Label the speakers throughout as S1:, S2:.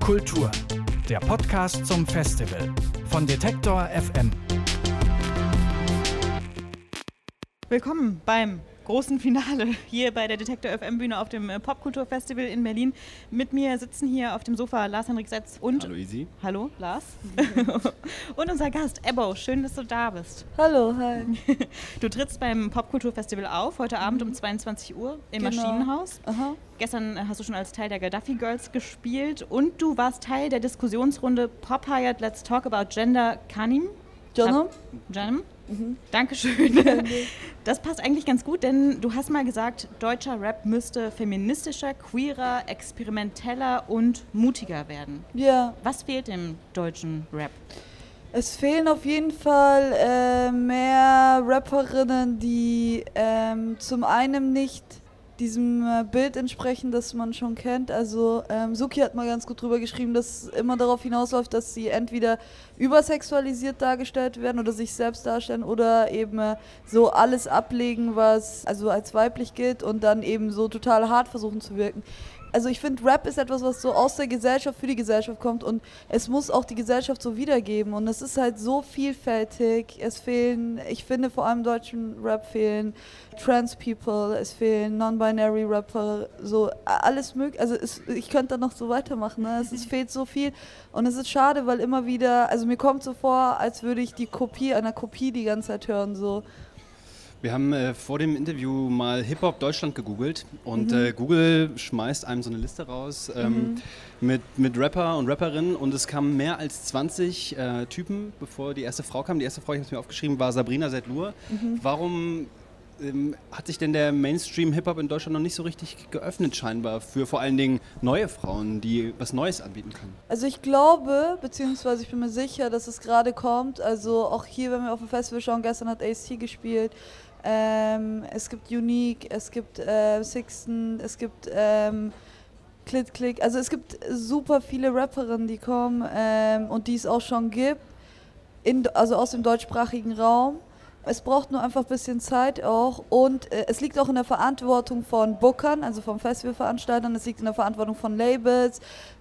S1: Kultur, der Podcast zum Festival von Detektor FM.
S2: Willkommen beim großen Finale hier bei der Detektor FM Bühne auf dem äh, Popkulturfestival in Berlin. Mit mir sitzen hier auf dem Sofa Lars-Henrik Setz und.
S3: Hallo Easy.
S2: Hallo, Lars. und unser Gast, Ebbo. Schön, dass du da bist.
S4: Hallo, hi.
S2: Du trittst beim Popkulturfestival auf, heute Abend um 22 Uhr im
S4: Genau.
S2: Maschinenhaus.
S4: Aha.
S2: Gestern äh, hast du schon als Teil der Gaddafi Girls gespielt und du warst Teil der Diskussionsrunde Pop Hired Let's Talk About Gender Kanim.
S4: Jono?
S2: Janem? Dankeschön. Das passt eigentlich ganz gut, denn du hast mal gesagt, deutscher Rap müsste feministischer, queerer, experimenteller und mutiger werden.
S4: Ja,
S2: Was fehlt dem deutschen Rap?
S4: es fehlen auf jeden Fall äh, mehr Rapperinnen, die ähm, zum einen nicht diesem äh, Bild entsprechen, das man schon kennt. Also ähm, Suki hat mal ganz gut drüber geschrieben, dass immer darauf hinausläuft, dass sie entweder übersexualisiert dargestellt werden oder sich selbst darstellen oder eben äh, so alles ablegen, was also als weiblich gilt und dann eben so total hart versuchen zu wirken. Also ich finde, Rap ist etwas, was so aus der Gesellschaft für die Gesellschaft kommt und es muss auch die Gesellschaft so wiedergeben und es ist halt so vielfältig. Es fehlen, ich finde vor allem deutschen Rap fehlen Trans People, es fehlen Non-Binary Rapper, so alles möglich. Also es, ich könnte da noch so weitermachen. Ne? Es ist, fehlt so viel und es ist schade, weil immer wieder, also mir kommt so vor, als würde ich die Kopie einer Kopie die ganze Zeit hören. So.
S3: Wir haben äh, vor dem Interview mal Hip-Hop Deutschland gegoogelt und
S4: Mhm.
S3: äh, Google schmeißt einem so eine Liste raus ähm, mit, mit Rapper und Rapperinnen und es kamen mehr als 20 äh, Typen, bevor die erste Frau kam. Die erste Frau, ich habe es mir aufgeschrieben, war Sabrina Setlur.
S4: Mhm.
S3: Warum ähm, hat sich denn der Mainstream-Hip-Hop in Deutschland noch nicht so richtig geöffnet scheinbar für vor allen Dingen neue Frauen, die was Neues anbieten können?
S4: Also ich glaube, beziehungsweise ich bin mir sicher, dass es gerade kommt. Also auch hier, wenn wir auf dem Festival schauen, gestern hat AC gespielt. Ähm, es gibt Unique, es gibt äh, Sixten, es gibt ähm, Clit Click. Also es gibt super viele Rapperinnen, die kommen ähm, und die es auch schon gibt, in, also aus dem deutschsprachigen Raum. Es braucht nur einfach ein bisschen Zeit auch und äh, es liegt auch in der Verantwortung von Bookern, also von Festivalveranstaltern, es liegt in der Verantwortung von Labels,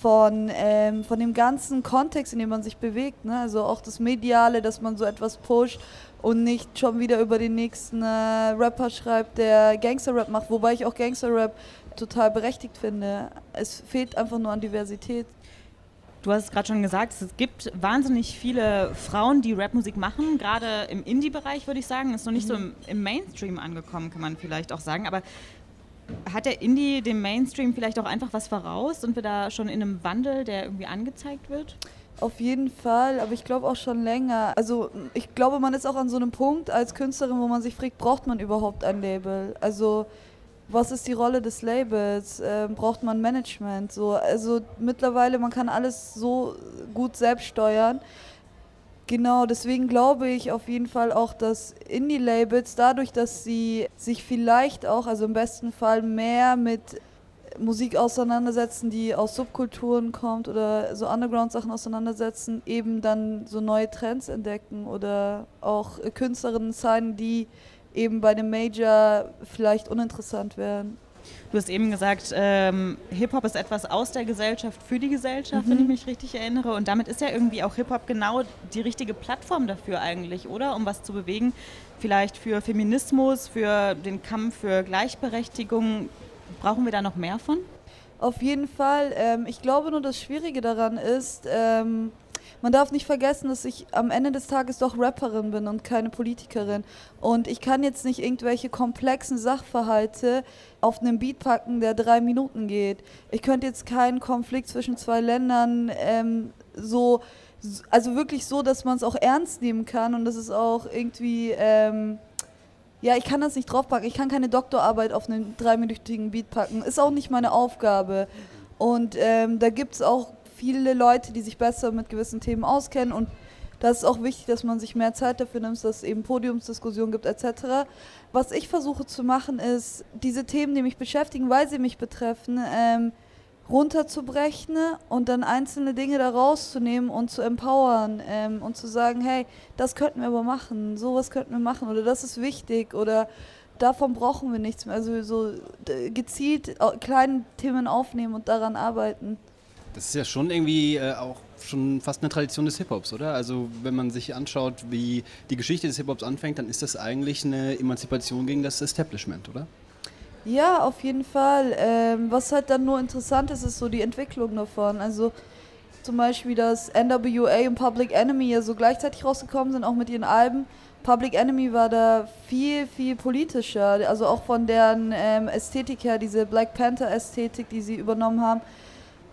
S4: von, ähm, von dem ganzen Kontext, in dem man sich bewegt. Ne? Also auch das Mediale, dass man so etwas pusht und nicht schon wieder über den nächsten äh, Rapper schreibt, der Gangster-Rap macht, wobei ich auch Gangster-Rap total berechtigt finde. Es fehlt einfach nur an Diversität.
S2: Du hast es gerade schon gesagt, es gibt wahnsinnig viele Frauen, die Rapmusik machen. Gerade im Indie-Bereich würde ich sagen, ist noch nicht so im, im Mainstream angekommen, kann man vielleicht auch sagen. Aber hat der Indie dem Mainstream vielleicht auch einfach was voraus? Sind wir da schon in einem Wandel, der irgendwie angezeigt wird?
S4: Auf jeden Fall, aber ich glaube auch schon länger. Also ich glaube, man ist auch an so einem Punkt als Künstlerin, wo man sich fragt, braucht man überhaupt ein Label? Also was ist die Rolle des Labels? Ähm, braucht man Management? So, also mittlerweile, man kann alles so gut selbst steuern. Genau, deswegen glaube ich auf jeden Fall auch, dass Indie-Labels dadurch, dass sie sich vielleicht auch, also im besten Fall mehr mit Musik auseinandersetzen, die aus Subkulturen kommt oder so Underground-Sachen auseinandersetzen, eben dann so neue Trends entdecken oder auch äh, Künstlerinnen sein, die eben bei dem Major vielleicht uninteressant wären.
S2: Du hast eben gesagt, ähm, Hip-Hop ist etwas aus der Gesellschaft für die Gesellschaft, wenn ich mich richtig erinnere. Und damit ist ja irgendwie auch Hip-Hop genau die richtige Plattform dafür eigentlich, oder? Um was zu bewegen. Vielleicht für Feminismus, für den Kampf für Gleichberechtigung. Brauchen wir da noch mehr von?
S4: Auf jeden Fall. Ähm, ich glaube nur, das Schwierige daran ist, ähm, man darf nicht vergessen, dass ich am Ende des Tages doch Rapperin bin und keine Politikerin. Und ich kann jetzt nicht irgendwelche komplexen Sachverhalte auf einen Beat packen, der drei Minuten geht. Ich könnte jetzt keinen Konflikt zwischen zwei Ländern ähm, so, also wirklich so, dass man es auch ernst nehmen kann und dass es auch irgendwie... Ähm, ja, ich kann das nicht draufpacken. Ich kann keine Doktorarbeit auf einen dreiminütigen Beat packen. Ist auch nicht meine Aufgabe. Und ähm, da gibt es auch viele Leute, die sich besser mit gewissen Themen auskennen. Und da ist auch wichtig, dass man sich mehr Zeit dafür nimmt, dass es eben Podiumsdiskussionen gibt etc. Was ich versuche zu machen, ist, diese Themen, die mich beschäftigen, weil sie mich betreffen, ähm, runterzubrechen und dann einzelne Dinge da rauszunehmen und zu empowern ähm, und zu sagen, hey, das könnten wir aber machen, sowas könnten wir machen oder das ist wichtig oder davon brauchen wir nichts mehr. Also so d- gezielt au- kleine Themen aufnehmen und daran arbeiten.
S3: Das ist ja schon irgendwie äh, auch schon fast eine Tradition des Hip-Hops, oder? Also wenn man sich anschaut, wie die Geschichte des Hip-Hops anfängt, dann ist das eigentlich eine Emanzipation gegen das Establishment, oder?
S4: Ja, auf jeden Fall. Ähm, was halt dann nur interessant ist, ist so die Entwicklung davon. Also zum Beispiel, dass NWA und Public Enemy ja so gleichzeitig rausgekommen sind, auch mit ihren Alben. Public Enemy war da viel, viel politischer, also auch von deren ähm, Ästhetik her, diese Black Panther Ästhetik, die sie übernommen haben.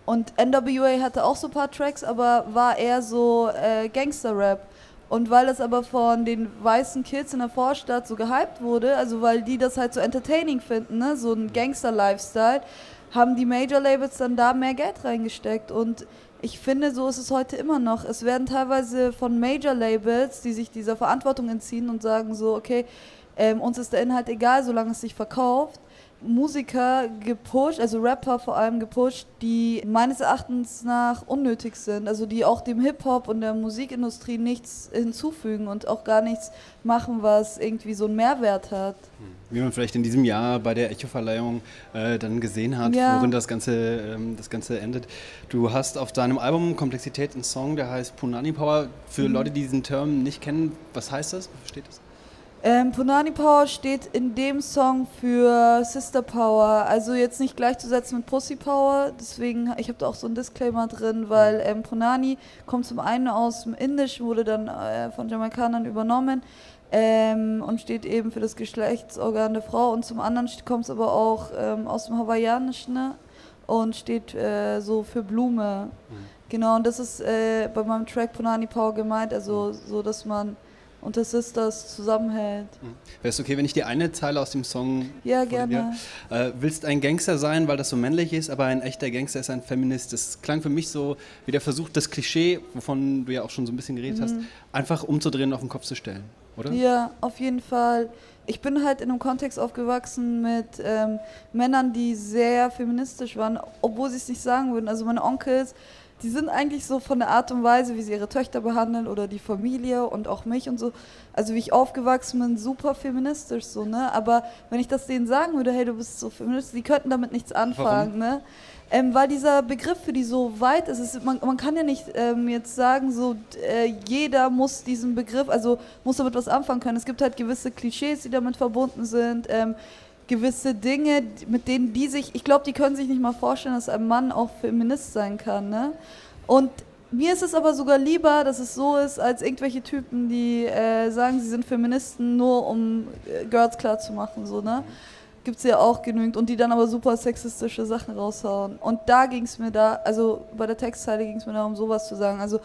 S4: Und NWA hatte auch so ein paar Tracks, aber war eher so äh, Gangster-Rap. Und weil das aber von den weißen Kids in der Vorstadt so gehypt wurde, also weil die das halt so entertaining finden, ne, so ein Gangster-Lifestyle, haben die Major-Labels dann da mehr Geld reingesteckt. Und ich finde, so ist es heute immer noch. Es werden teilweise von Major-Labels, die sich dieser Verantwortung entziehen und sagen so, okay, ähm, uns ist der Inhalt egal, solange es sich verkauft, Musiker gepusht, also Rapper vor allem gepusht, die meines Erachtens nach unnötig sind, also die auch dem Hip-Hop und der Musikindustrie nichts hinzufügen und auch gar nichts machen, was irgendwie so einen Mehrwert hat.
S3: Wie man vielleicht in diesem Jahr bei der Echo-Verleihung äh, dann gesehen hat, ja. worin das Ganze, ähm, das Ganze endet. Du hast auf deinem Album Komplexität einen Song, der heißt Punani Power. Für mhm. Leute, die diesen Term nicht kennen, was heißt das? Was steht das?
S4: Ähm, Punani Power steht in dem Song für Sister Power, also jetzt nicht gleichzusetzen mit Pussy Power, deswegen, ich habe da auch so einen Disclaimer drin, weil ähm, Punani kommt zum einen aus dem Indischen, wurde dann äh, von Jamaikanern übernommen ähm, und steht eben für das Geschlechtsorgan der Frau und zum anderen kommt es aber auch ähm, aus dem Hawaiianischen ne? und steht äh, so für Blume. Mhm. Genau, und das ist äh, bei meinem Track Punani Power gemeint, also so, dass man und das ist das zusammenhält.
S3: Mhm. Wäre es okay, wenn ich dir eine Zeile aus dem Song.
S4: Ja, gerne.
S3: Äh, willst ein Gangster sein, weil das so männlich ist, aber ein echter Gangster ist ein Feminist. Das klang für mich so wie der Versuch, das Klischee, wovon du ja auch schon so ein bisschen geredet mhm. hast, einfach umzudrehen und auf den Kopf zu stellen, oder?
S4: Ja, auf jeden Fall. Ich bin halt in einem Kontext aufgewachsen mit ähm, Männern, die sehr feministisch waren, obwohl sie es nicht sagen würden. Also meine Onkels die sind eigentlich so von der Art und Weise, wie sie ihre Töchter behandeln oder die Familie und auch mich und so, also wie ich aufgewachsen bin, super feministisch so, ne? Aber wenn ich das denen sagen würde, hey, du bist so feministisch, die könnten damit nichts anfangen, Warum? ne? Ähm, weil dieser Begriff für die so weit ist, ist man, man, kann ja nicht ähm, jetzt sagen, so äh, jeder muss diesen Begriff, also muss damit was anfangen können. Es gibt halt gewisse Klischees, die damit verbunden sind. Ähm, gewisse Dinge, mit denen die sich, ich glaube, die können sich nicht mal vorstellen, dass ein Mann auch Feminist sein kann. Ne? Und mir ist es aber sogar lieber, dass es so ist, als irgendwelche Typen, die äh, sagen, sie sind Feministen, nur um äh, Girls klar zu machen. So, ne? Gibt es ja auch genügend und die dann aber super sexistische Sachen raushauen. Und da ging es mir da, also bei der Textzeile ging es mir darum, sowas zu sagen. Also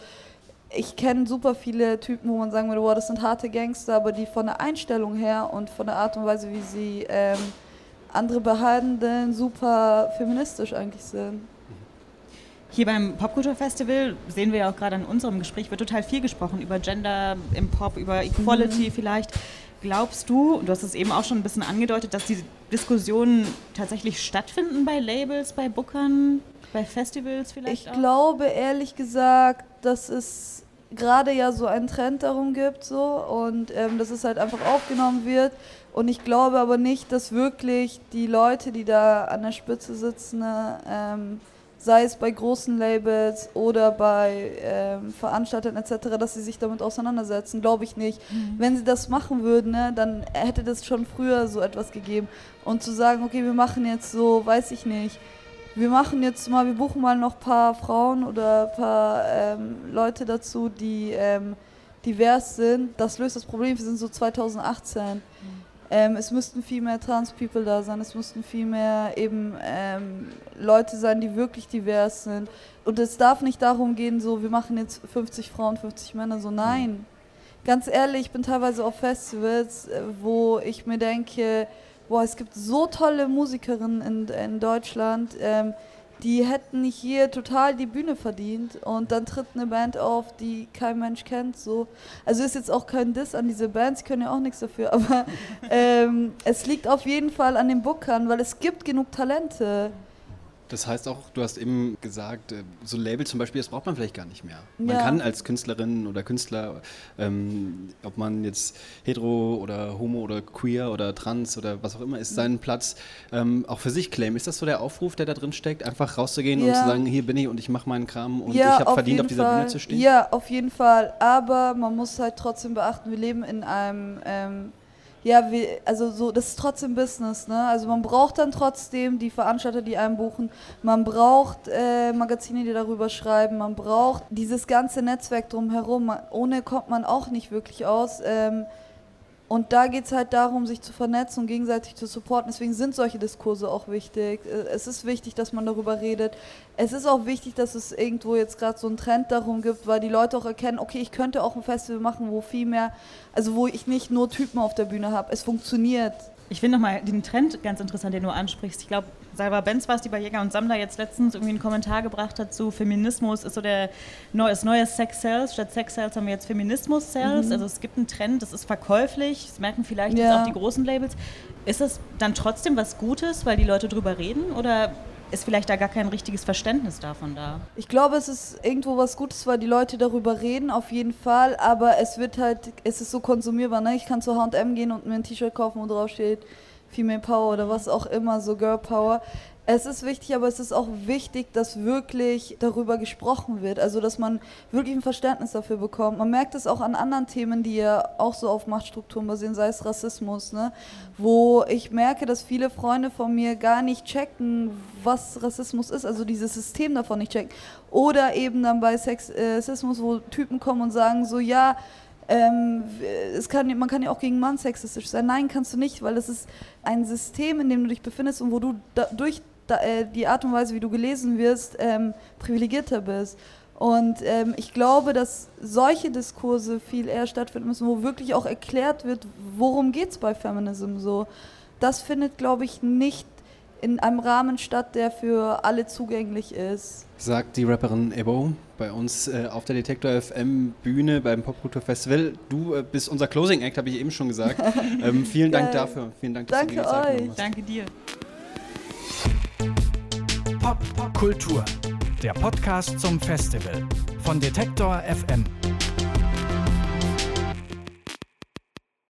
S4: ich kenne super viele Typen, wo man sagen würde, wow, das sind harte Gangster, aber die von der Einstellung her und von der Art und Weise, wie sie ähm, andere behandeln, super feministisch eigentlich sind.
S2: Hier beim Popkulturfestival sehen wir ja auch gerade in unserem Gespräch, wird total viel gesprochen über Gender im Pop, über Equality mhm. vielleicht. Glaubst du, du hast es eben auch schon ein bisschen angedeutet, dass die Diskussionen tatsächlich stattfinden bei Labels, bei Bookern, bei Festivals vielleicht?
S4: Ich auch? glaube ehrlich gesagt, dass es gerade ja so einen Trend darum gibt so und ähm, dass es halt einfach aufgenommen wird und ich glaube aber nicht, dass wirklich die Leute, die da an der Spitze sitzen, ähm, sei es bei großen Labels oder bei ähm, Veranstaltern etc., dass sie sich damit auseinandersetzen, glaube ich nicht. Mhm. Wenn sie das machen würden, ne, dann hätte das schon früher so etwas gegeben. Und zu sagen, okay, wir machen jetzt so, weiß ich nicht, wir machen jetzt mal, wir buchen mal noch ein paar Frauen oder ein paar ähm, Leute dazu, die ähm, divers sind. Das löst das Problem. Wir sind so 2018. Mhm. Ähm, es müssten viel mehr Trans-People da sein. Es müssten viel mehr eben ähm, Leute sein, die wirklich divers sind. Und es darf nicht darum gehen, so wir machen jetzt 50 Frauen, 50 Männer. So nein. Ganz ehrlich, ich bin teilweise auf Festivals, äh, wo ich mir denke, boah, es gibt so tolle Musikerinnen in, in Deutschland, ähm, die hätten hier total die Bühne verdient und dann tritt eine Band auf, die kein Mensch kennt. So. Also ist jetzt auch kein Diss an diese Bands, können ja auch nichts dafür, aber ähm, es liegt auf jeden Fall an den Bookern, weil es gibt genug Talente.
S3: Das heißt auch, du hast eben gesagt, äh, so Label zum Beispiel, das braucht man vielleicht gar nicht mehr. Man ja. kann als Künstlerin oder Künstler, ähm, ob man jetzt hetero oder homo oder queer oder trans oder was auch immer ist, seinen Platz ähm, auch für sich claimen. Ist das so der Aufruf, der da drin steckt, einfach rauszugehen ja. und zu sagen, hier bin ich und ich mache meinen Kram und ja, ich habe verdient, auf dieser
S4: Fall.
S3: Bühne zu stehen?
S4: Ja, auf jeden Fall. Aber man muss halt trotzdem beachten, wir leben in einem ähm, ja, wie, also so, das ist trotzdem Business, ne? Also man braucht dann trotzdem die Veranstalter, die einen buchen, man braucht äh, Magazine, die darüber schreiben, man braucht dieses ganze Netzwerk drumherum. ohne kommt man auch nicht wirklich aus. Ähm, und da geht es halt darum, sich zu vernetzen und gegenseitig zu supporten. Deswegen sind solche Diskurse auch wichtig. Äh, es ist wichtig, dass man darüber redet. Es ist auch wichtig, dass es irgendwo jetzt gerade so einen Trend darum gibt, weil die Leute auch erkennen, okay, ich könnte auch ein Festival machen, wo viel mehr, also wo ich nicht nur Typen auf der Bühne habe. Es funktioniert.
S2: Ich finde nochmal den Trend ganz interessant, den du ansprichst. Ich glaube, Salva Benz war es, die bei Jäger und Sammler jetzt letztens irgendwie einen Kommentar gebracht hat zu Feminismus ist so der das neue Sex Sales. Statt Sex Sales haben wir jetzt Feminismus Sales. Mhm. Also es gibt einen Trend, das ist verkäuflich, das merken vielleicht ja. auch die großen Labels. Ist es dann trotzdem was Gutes, weil die Leute drüber reden oder ist vielleicht da gar kein richtiges Verständnis davon da.
S4: Ich glaube, es ist irgendwo was Gutes, weil die Leute darüber reden, auf jeden Fall, aber es wird halt, es ist so konsumierbar, ne? Ich kann zu H&M gehen und mir ein T-Shirt kaufen, wo drauf steht Female Power oder was auch immer, so Girl Power. Es ist wichtig, aber es ist auch wichtig, dass wirklich darüber gesprochen wird. Also, dass man wirklich ein Verständnis dafür bekommt. Man merkt es auch an anderen Themen, die ja auch so auf Machtstrukturen basieren, sei es Rassismus, ne? wo ich merke, dass viele Freunde von mir gar nicht checken, was Rassismus ist, also dieses System davon nicht checken. Oder eben dann bei Sexismus, wo Typen kommen und sagen so, ja, ähm, es kann, man kann ja auch gegen Mann sexistisch sein. Nein, kannst du nicht, weil es ist ein System, in dem du dich befindest und wo du da, durch da, äh, die Art und Weise, wie du gelesen wirst, ähm, privilegierter bist. Und ähm, ich glaube, dass solche Diskurse viel eher stattfinden müssen, wo wirklich auch erklärt wird, worum geht es bei Feminism so. Das findet, glaube ich, nicht in einem Rahmen statt, der für alle zugänglich ist.
S3: Sagt die Rapperin Ebo bei uns äh, auf der Detektor FM Bühne beim Popkultur Festival. Du äh, bist unser Closing Act, habe ich eben schon gesagt. ähm, vielen Dank dafür. Vielen Dank,
S4: dass Danke du dir
S2: euch. Danke dir.
S1: Pop, Pop Kultur, der Podcast zum Festival von Detektor FM.